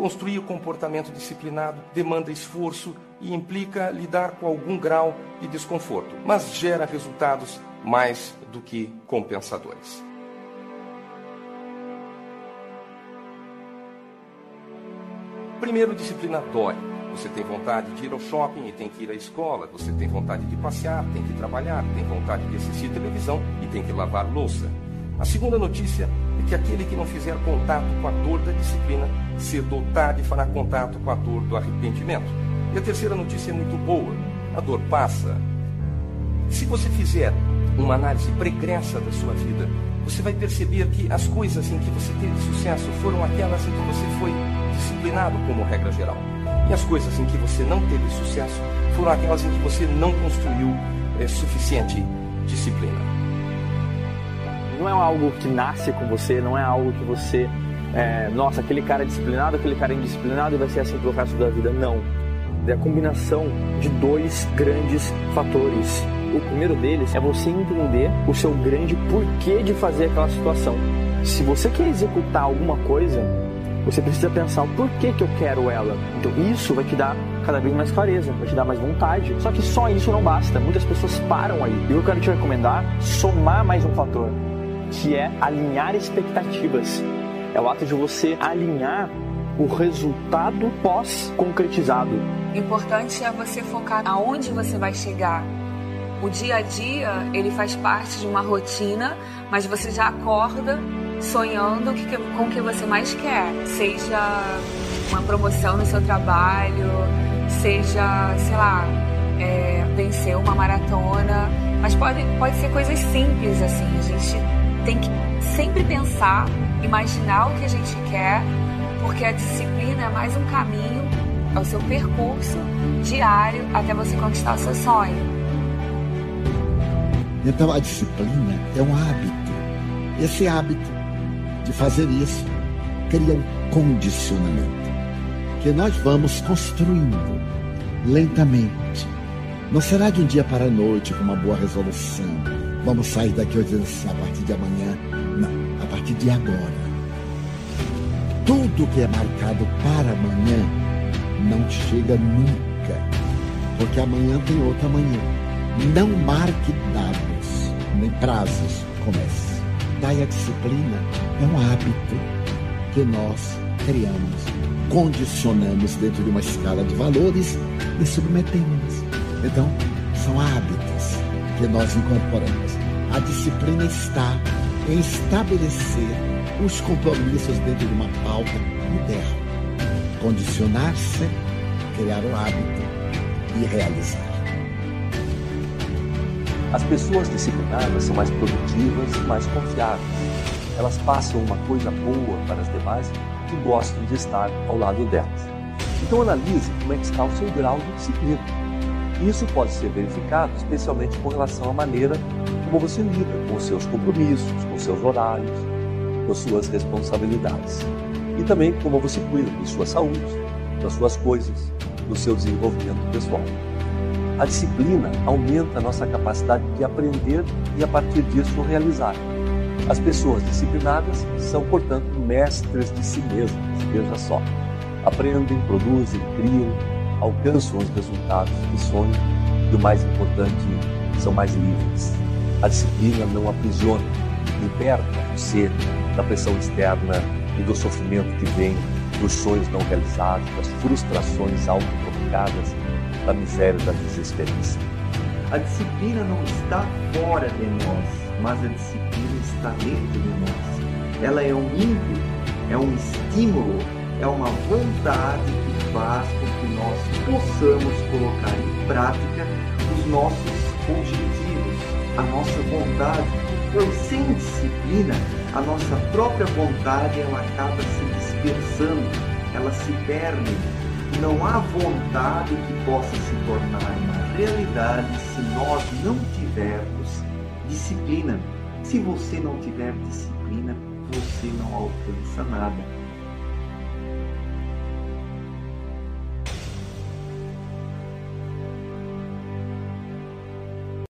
Construir o comportamento disciplinado demanda esforço e implica lidar com algum grau de desconforto, mas gera resultados mais do que compensadores. Primeiro, disciplina dói. Você tem vontade de ir ao shopping e tem que ir à escola. Você tem vontade de passear, tem que trabalhar, tem vontade de assistir televisão e tem que lavar louça. A segunda notícia é que aquele que não fizer contato com a dor da disciplina, cedo ou tarde fará contato com a dor do arrependimento. E a terceira notícia é muito boa: a dor passa. Se você fizer uma análise pregressa da sua vida, você vai perceber que as coisas em que você teve sucesso foram aquelas em que você foi disciplinado como regra geral. E as coisas em que você não teve sucesso foram aquelas em que você não construiu é, suficiente disciplina. Não é algo que nasce com você, não é algo que você, é, nossa, aquele cara é disciplinado, aquele cara é indisciplinado e vai ser assim pelo resto da vida. Não. É a combinação de dois grandes fatores. O primeiro deles é você entender o seu grande porquê de fazer aquela situação. Se você quer executar alguma coisa, você precisa pensar o porquê que eu quero ela. Então isso vai te dar cada vez mais clareza, vai te dar mais vontade. Só que só isso não basta. Muitas pessoas param aí. E eu quero te recomendar somar mais um fator, que é alinhar expectativas. É o ato de você alinhar o resultado pós-concretizado. Importante é você focar aonde você vai chegar. O dia a dia, ele faz parte de uma rotina, mas você já acorda sonhando com o que você mais quer. Seja uma promoção no seu trabalho, seja, sei lá, é, vencer uma maratona. Mas pode, pode ser coisas simples, assim. A gente tem que sempre pensar, imaginar o que a gente quer, porque a disciplina é mais um caminho, é o seu percurso diário até você conquistar o seu sonho. Então a disciplina é um hábito. Esse hábito de fazer isso cria um condicionamento que nós vamos construindo lentamente. Não será de um dia para a noite com uma boa resolução. Vamos sair daqui hoje a partir de amanhã. Não, a partir de agora. Tudo que é marcado para amanhã não chega nunca. Porque amanhã tem outra manhã. Não marque dados, nem prazos. Comece. Daí a disciplina é um hábito que nós criamos, condicionamos dentro de uma escala de valores e submetemos. Então, são hábitos que nós incorporamos. A disciplina está em estabelecer os compromissos dentro de uma pauta moderna. Condicionar-se, criar um hábito e realizar. As pessoas disciplinadas são mais produtivas e mais confiáveis. Elas passam uma coisa boa para as demais e gostam de estar ao lado delas. Então analise como é que está o seu grau de disciplina. Isso pode ser verificado especialmente com relação à maneira como você lida com seus compromissos, com seus horários, com suas responsabilidades. E também como você cuida de sua saúde, das suas coisas, do seu desenvolvimento pessoal. A disciplina aumenta a nossa capacidade de aprender e, a partir disso, realizar. As pessoas disciplinadas são, portanto, mestres de si mesmas, veja só. Aprendem, produzem, criam, alcançam os resultados que sonham e, o mais importante, são mais livres. A disciplina não aprisiona, liberta você da pressão externa e do sofrimento que vem dos sonhos não realizados, das frustrações autoprovocadas da miséria, da desesperança. A disciplina não está fora de nós, mas a disciplina está dentro de nós. Ela é um ímpeto, é um estímulo, é uma vontade que faz com que nós possamos colocar em prática os nossos objetivos, a nossa vontade, pois sem disciplina, a nossa própria vontade ela acaba se dispersando, ela se perde. Não há vontade que possa se tornar uma realidade se nós não tivermos disciplina. Se você não tiver disciplina, você não alcança nada.